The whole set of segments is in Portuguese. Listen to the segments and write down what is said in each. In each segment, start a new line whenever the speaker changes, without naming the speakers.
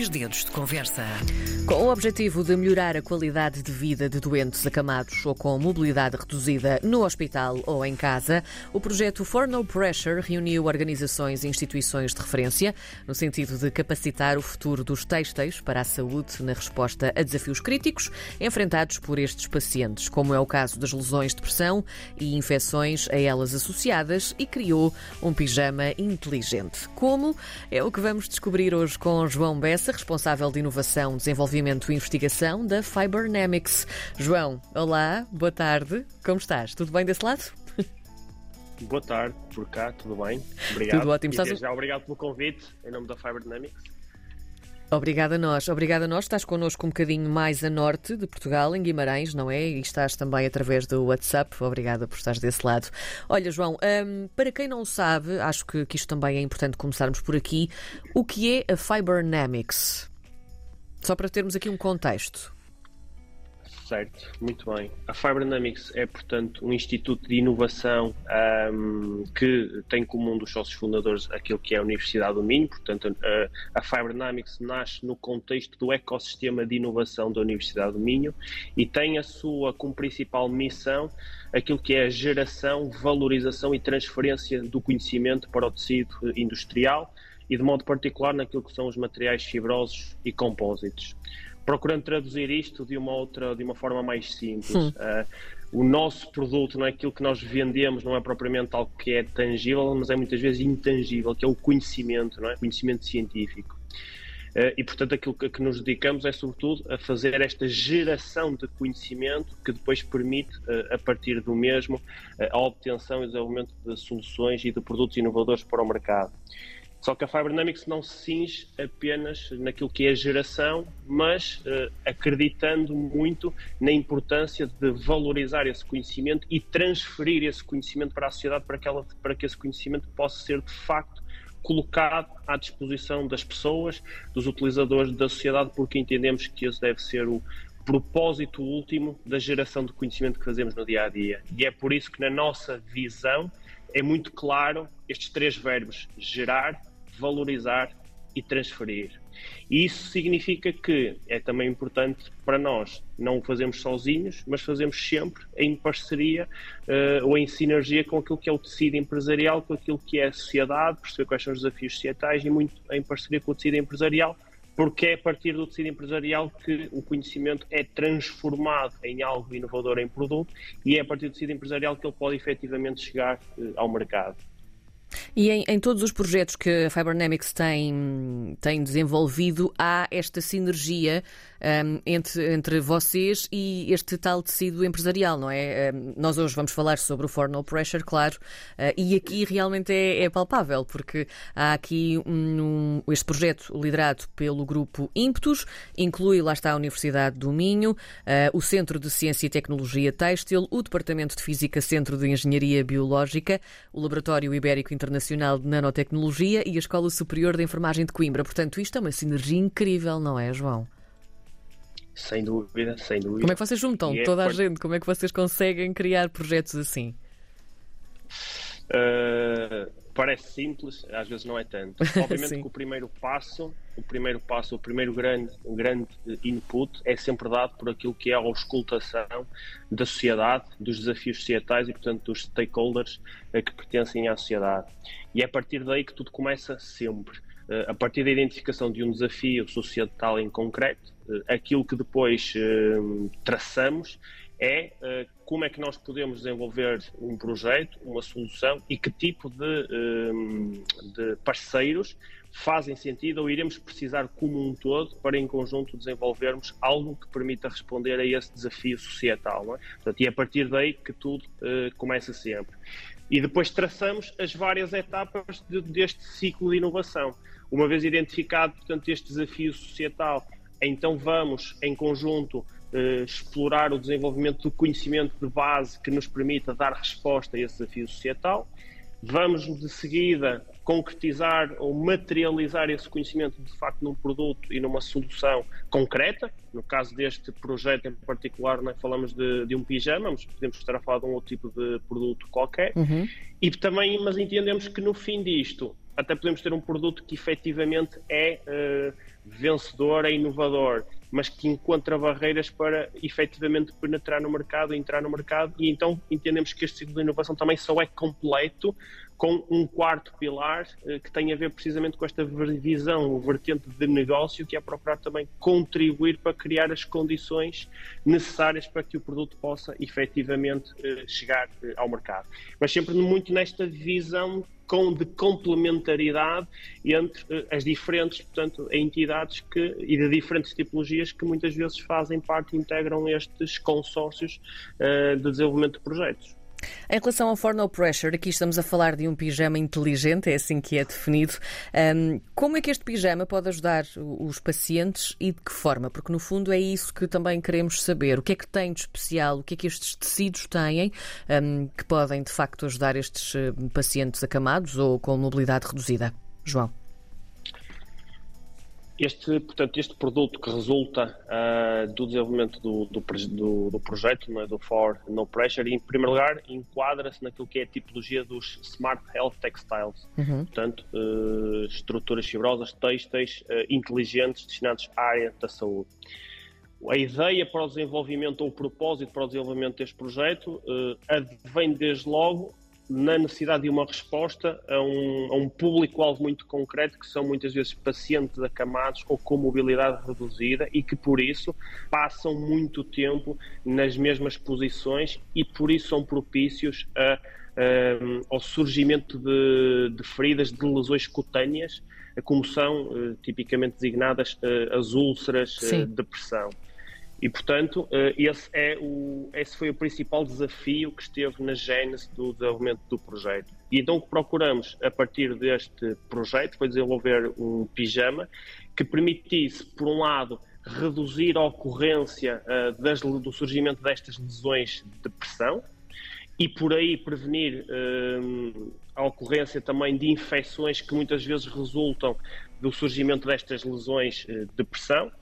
Dois Dedos de Conversa.
Com o objetivo de melhorar a qualidade de vida de doentes acamados ou com mobilidade reduzida no hospital ou em casa, o projeto For No Pressure reuniu organizações e instituições de referência no sentido de capacitar o futuro dos têxteis para a saúde na resposta a desafios críticos enfrentados por estes pacientes, como é o caso das lesões de pressão e infecções a elas associadas, e criou um pijama inteligente. Como? É o que vamos descobrir hoje com João Bessa, responsável de inovação, desenvolvimento e investigação da Fibernamics. João, olá, boa tarde, como estás? Tudo bem desse lado?
Boa tarde, por cá, tudo bem? Obrigado.
Tudo ótimo. Estás...
já obrigado pelo convite, em nome da Fiberdynamics.
Obrigada a nós, obrigada a nós. Estás connosco um bocadinho mais a norte de Portugal, em Guimarães, não é? E estás também através do WhatsApp. Obrigada por estares desse lado. Olha, João, hum, para quem não sabe, acho que, que isto também é importante começarmos por aqui. O que é a Fibernamics? Só para termos aqui um contexto.
Certo, muito bem. A Fiberdynamics é, portanto, um instituto de inovação um, que tem como um dos sócios fundadores aquilo que é a Universidade do Minho. Portanto, a, a Fiberdynamics nasce no contexto do ecossistema de inovação da Universidade do Minho e tem a sua como principal missão aquilo que é a geração, valorização e transferência do conhecimento para o tecido industrial e, de modo particular, naquilo que são os materiais fibrosos e compósitos procurando traduzir isto de uma outra, de uma forma mais simples. Uh, o nosso produto, não é aquilo que nós vendemos, não é propriamente algo que é tangível, mas é muitas vezes intangível, que é o conhecimento, não é? Conhecimento científico. Uh, e, portanto, aquilo que, que, nos dedicamos é, sobretudo, a fazer esta geração de conhecimento que depois permite, uh, a partir do mesmo, uh, a obtenção e desenvolvimento de soluções e de produtos inovadores para o mercado. Só que a Fibernamics não se cinge apenas naquilo que é geração, mas uh, acreditando muito na importância de valorizar esse conhecimento e transferir esse conhecimento para a sociedade para que, ela, para que esse conhecimento possa ser de facto colocado à disposição das pessoas, dos utilizadores da sociedade, porque entendemos que esse deve ser o propósito último da geração de conhecimento que fazemos no dia a dia. E é por isso que na nossa visão é muito claro estes três verbos: gerar, valorizar e transferir. E isso significa que é também importante para nós não o fazemos sozinhos, mas fazemos sempre em parceria uh, ou em sinergia com aquilo que é o tecido empresarial, com aquilo que é a sociedade, perceber quais são os desafios societais e muito em parceria com o tecido empresarial, porque é a partir do tecido empresarial que o conhecimento é transformado em algo inovador em produto e é a partir do tecido empresarial que ele pode efetivamente chegar uh, ao mercado.
E em, em, todos os projetos que a Fibernamics tem, tem desenvolvido, há esta sinergia um, entre, entre vocês e este tal tecido empresarial, não é? Um, nós hoje vamos falar sobre o For Pressure, claro, uh, e aqui realmente é, é, palpável, porque há aqui um, este projeto liderado pelo grupo Ímpetus, inclui, lá está, a Universidade do Minho, uh, o Centro de Ciência e Tecnologia Têxtil, o Departamento de Física Centro de Engenharia Biológica, o Laboratório Ibérico Internacional de Nanotecnologia e a Escola Superior de Enfermagem de Coimbra. Portanto, isto é uma sinergia incrível, não é, João?
Sem dúvida, sem dúvida.
Como é que vocês juntam é toda a gente? Como é que vocês conseguem criar projetos assim?
Uh, parece simples, às vezes não é tanto. Obviamente que o primeiro passo, o primeiro passo, o primeiro grande, grande input é sempre dado por aquilo que é a auscultação da sociedade, dos desafios societais e, portanto, dos stakeholders que pertencem à sociedade. E é a partir daí que tudo começa sempre. Uh, a partir da identificação de um desafio societal em concreto, uh, aquilo que depois traçamos é uh, como é que nós podemos desenvolver um projeto, uma solução e que tipo de, um, de parceiros fazem sentido ou iremos precisar como um todo para em conjunto desenvolvermos algo que permita responder a esse desafio societal. É? Portanto, e é a partir daí que tudo uh, começa sempre. E depois traçamos as várias etapas de, deste ciclo de inovação. Uma vez identificado, portanto, este desafio societal, então vamos em conjunto uh, explorar o desenvolvimento do conhecimento de base que nos permita dar resposta a esse desafio societal. Vamos de seguida concretizar ou materializar esse conhecimento de facto num produto e numa solução concreta. No caso deste projeto em particular, né, falamos de, de, um pijama, mas podemos estar a falar de um outro tipo de produto qualquer. Uhum. E também, mas entendemos que no fim disto, até podemos ter um produto que efetivamente é uh, vencedor, é inovador, mas que encontra barreiras para efetivamente penetrar no mercado, entrar no mercado, e então entendemos que este ciclo de inovação também só é completo com um quarto pilar eh, que tem a ver precisamente com esta visão, o vertente de negócio, que é procurar também contribuir para criar as condições necessárias para que o produto possa efetivamente eh, chegar eh, ao mercado. Mas sempre muito nesta visão de complementaridade entre as diferentes portanto, entidades que, e de diferentes tipologias que muitas vezes fazem parte e integram estes consórcios de desenvolvimento de projetos.
Em relação ao For No Pressure, aqui estamos a falar de um pijama inteligente, é assim que é definido. Um, como é que este pijama pode ajudar os pacientes e de que forma? Porque no fundo é isso que também queremos saber. O que é que tem de especial? O que é que estes tecidos têm um, que podem de facto ajudar estes hum, pacientes acamados ou com mobilidade reduzida? João.
Este, portanto, este produto que resulta uh, do desenvolvimento do, do, do, do projeto, é, do For No Pressure, em primeiro lugar, enquadra-se naquilo que é a tipologia dos Smart Health Textiles. Uhum. Portanto, uh, estruturas fibrosas, têxteis, uh, inteligentes, destinados à área da saúde. A ideia para o desenvolvimento ou o propósito para o desenvolvimento deste projeto advém desde logo na necessidade de uma resposta a um, a um público-alvo muito concreto, que são muitas vezes pacientes acamados ou com mobilidade reduzida e que, por isso, passam muito tempo nas mesmas posições e, por isso, são propícios a, ao surgimento de, de, feridas, de lesões cutâneas, como são eh, tipicamente designadas eh, as úlceras. Eh, depressão. E, portanto, eh, esse, é o, esse foi o principal desafio que esteve na gênese do desenvolvimento do projeto. E então o que procuramos, a partir deste projeto, foi desenvolver um pijama que permitisse, por um lado, reduzir a ocorrência uh, das, do surgimento destas lesões de pressão e, por aí, prevenir uh, a ocorrência também de infecções que muitas vezes resultam do surgimento destas lesões uh, de pressão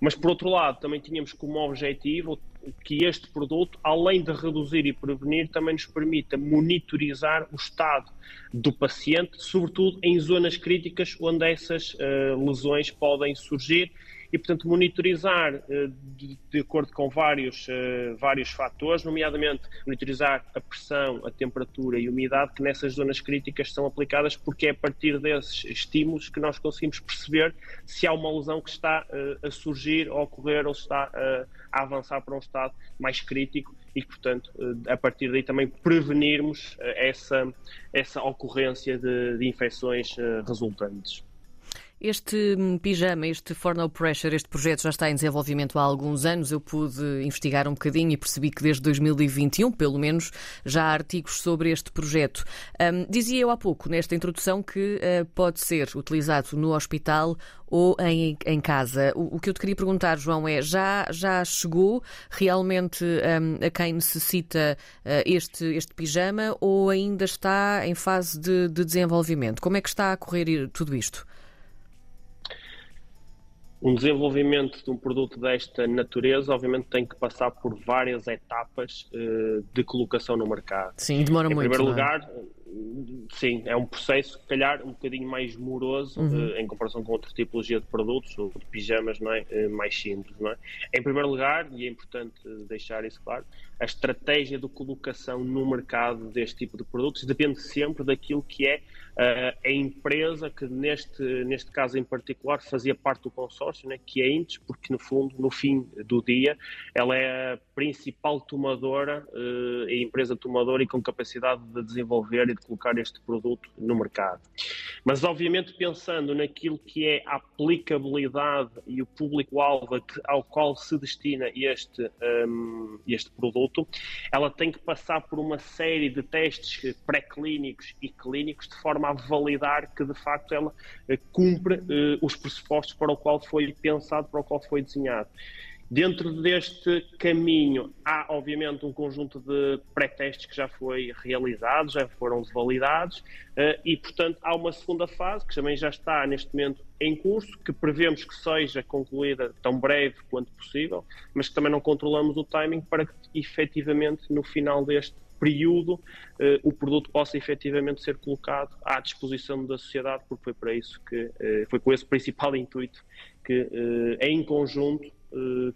mas, por outro lado, também tínhamos como objetivo que este produto, além de reduzir e prevenir, também nos permita monitorizar o estado do paciente, sobretudo em zonas críticas onde essas uh, lesões podem surgir e, portanto, monitorizar uh, de, de, acordo com vários, uh, vários fatores, nomeadamente monitorizar a pressão, a temperatura e a umidade que nessas zonas críticas são aplicadas, porque é a partir desses estímulos que nós conseguimos perceber se há uma lesão que está uh, a surgir, a ocorrer ou se está a avançar para um estado mais crítico e que, portanto, a partir daí também prevenirmos essa, essa ocorrência de, de infecções resultantes.
Este hum, pijama, este For No Pressure, este projeto já está em desenvolvimento há alguns anos. Eu pude investigar um bocadinho e percebi que desde 2021, pelo menos, já há artigos sobre este projeto. Um, dizia eu há pouco, nesta introdução, que uh, pode ser utilizado no hospital ou em, em casa. O, o, que eu te queria perguntar, João, é: já, já chegou realmente um, a quem necessita uh, este, este pijama ou ainda está em fase de, de desenvolvimento? Como é que está a correr tudo isto?
Um desenvolvimento de um produto desta natureza, obviamente, tem que passar por várias etapas uh, de colocação no mercado.
Sim, demora
em
muito.
Em primeiro
é?
lugar, sim, é um processo, se calhar, um bocadinho mais moroso uhum. uh, em comparação com outra tipologia de produtos, ou de pijamas não é? Uh, mais simples. Não é? Em primeiro lugar, e é importante deixar isso claro, a estratégia de colocação no mercado deste tipo de produtos depende sempre daquilo que é uh, a empresa que, neste, neste caso em particular, fazia parte do consórcio, né? que é a porque, no fundo, no fim do dia, ela é a principal tomadora, a empresa tomadora e com capacidade de desenvolver e de colocar este produto no mercado. Mas, obviamente, pensando naquilo que é a aplicabilidade e o público-alvo ao qual se destina este, um, este produto, ela tem que passar por uma série de testes pré-clínicos e clínicos de forma a validar que, de facto, ela uh, cumpre uh, os pressupostos para o qual foi pensado, para o qual foi desenhado. Dentro deste caminho, há obviamente um conjunto de pré-testes que já foi realizado, já foram validados, eh, e portanto há uma segunda fase que também já está neste momento em curso, que prevemos que seja concluída tão breve quanto possível, mas que também não controlamos o timing para que efetivamente no final deste período o produto possa efetivamente ser colocado à disposição da sociedade, porque foi para isso que foi com esse principal intuito que em conjunto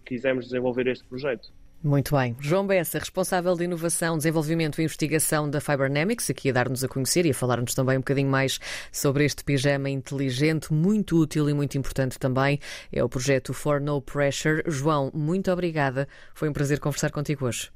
quisemos desenvolver este projeto.
Muito bem. João Bessa, responsável de inovação, desenvolvimento e investigação da Fibernamics, aqui a dar-nos a conhecer e a falar-nos também um bocadinho mais sobre este pijama inteligente, muito útil e muito importante também. É o projeto For No Pressure. João, muito obrigada. Foi um prazer conversar contigo hoje.